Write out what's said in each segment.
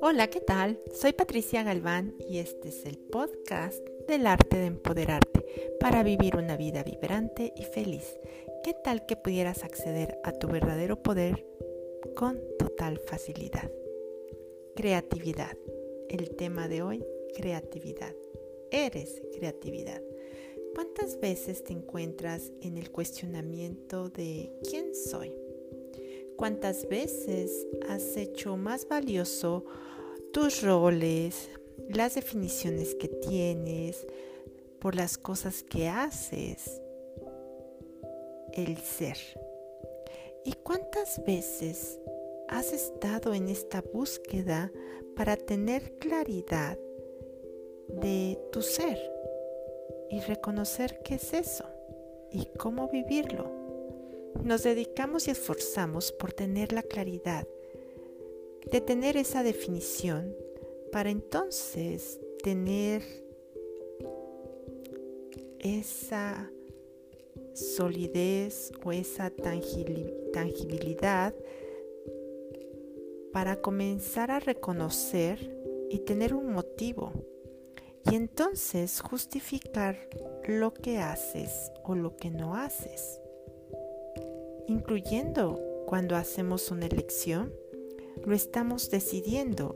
Hola, ¿qué tal? Soy Patricia Galván y este es el podcast del arte de empoderarte para vivir una vida vibrante y feliz. ¿Qué tal que pudieras acceder a tu verdadero poder con total facilidad? Creatividad. El tema de hoy, creatividad. Eres creatividad. ¿Cuántas veces te encuentras en el cuestionamiento de quién soy? ¿Cuántas veces has hecho más valioso tus roles, las definiciones que tienes, por las cosas que haces, el ser. ¿Y cuántas veces has estado en esta búsqueda para tener claridad de tu ser y reconocer qué es eso y cómo vivirlo? Nos dedicamos y esforzamos por tener la claridad de tener esa definición para entonces tener esa solidez o esa tangibilidad para comenzar a reconocer y tener un motivo y entonces justificar lo que haces o lo que no haces, incluyendo cuando hacemos una elección lo estamos decidiendo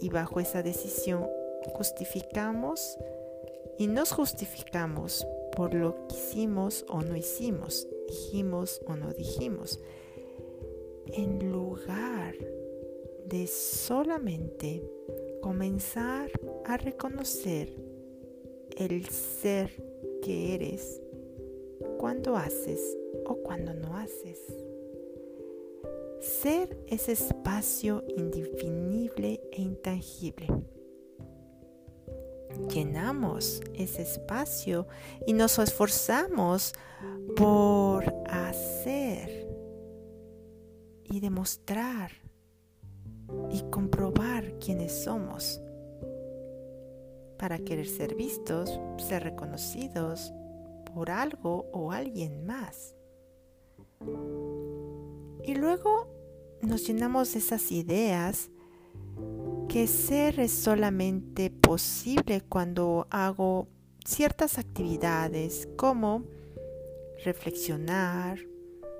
y bajo esa decisión justificamos y nos justificamos por lo que hicimos o no hicimos, dijimos o no dijimos, en lugar de solamente comenzar a reconocer el ser que eres cuando haces o cuando no haces. Ser ese espacio indefinible e intangible. Llenamos ese espacio y nos esforzamos por hacer y demostrar y comprobar quiénes somos para querer ser vistos, ser reconocidos por algo o alguien más. Y luego nos llenamos esas ideas que ser es solamente posible cuando hago ciertas actividades como reflexionar,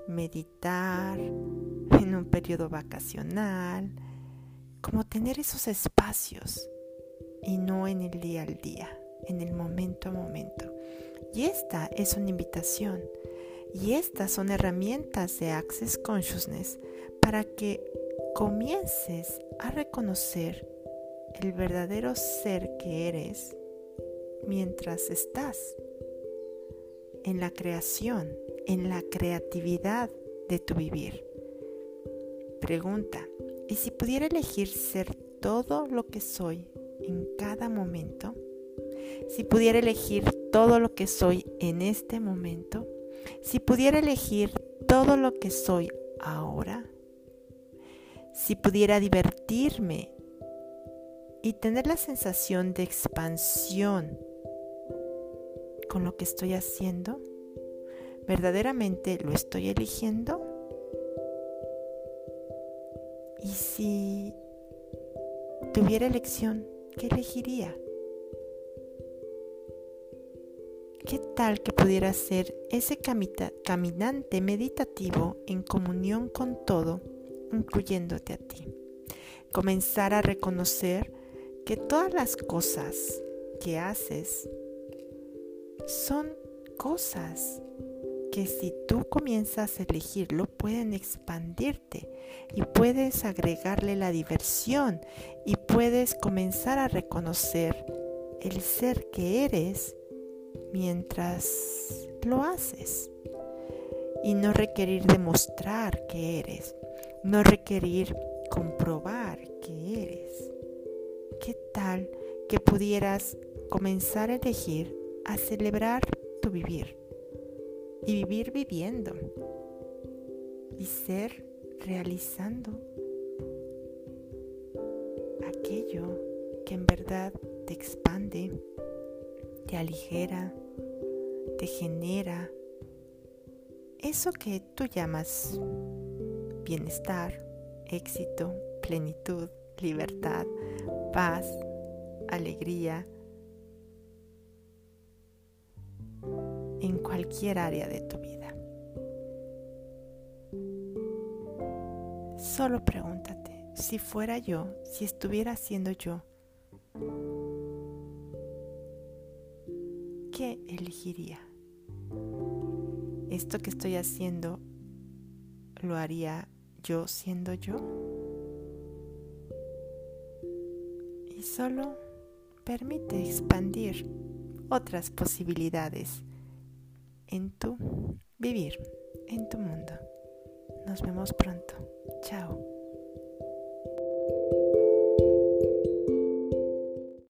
meditar en un periodo vacacional, como tener esos espacios y no en el día al día, en el momento a momento. Y esta es una invitación y estas son herramientas de Access Consciousness para que comiences a reconocer el verdadero ser que eres mientras estás en la creación, en la creatividad de tu vivir. Pregunta, ¿y si pudiera elegir ser todo lo que soy en cada momento? Si pudiera elegir todo lo que soy en este momento, si pudiera elegir todo lo que soy ahora, si pudiera divertirme y tener la sensación de expansión con lo que estoy haciendo, ¿verdaderamente lo estoy eligiendo? Y si tuviera elección, ¿qué elegiría? ¿Qué tal que pudiera ser ese caminante meditativo en comunión con todo, incluyéndote a ti? Comenzar a reconocer que todas las cosas que haces son cosas que si tú comienzas a elegirlo pueden expandirte y puedes agregarle la diversión y puedes comenzar a reconocer el ser que eres mientras lo haces y no requerir demostrar que eres, no requerir comprobar que eres. ¿Qué tal que pudieras comenzar a elegir a celebrar tu vivir y vivir viviendo y ser realizando aquello que en verdad te expande, te aligera, te genera eso que tú llamas bienestar, éxito, plenitud, libertad, paz, alegría, en cualquier área de tu vida. Solo pregúntate, si fuera yo, si estuviera siendo yo, ¿qué elegiría? ¿Esto que estoy haciendo lo haría yo siendo yo? Y solo permite expandir otras posibilidades en tu vivir, en tu mundo. Nos vemos pronto. Chao.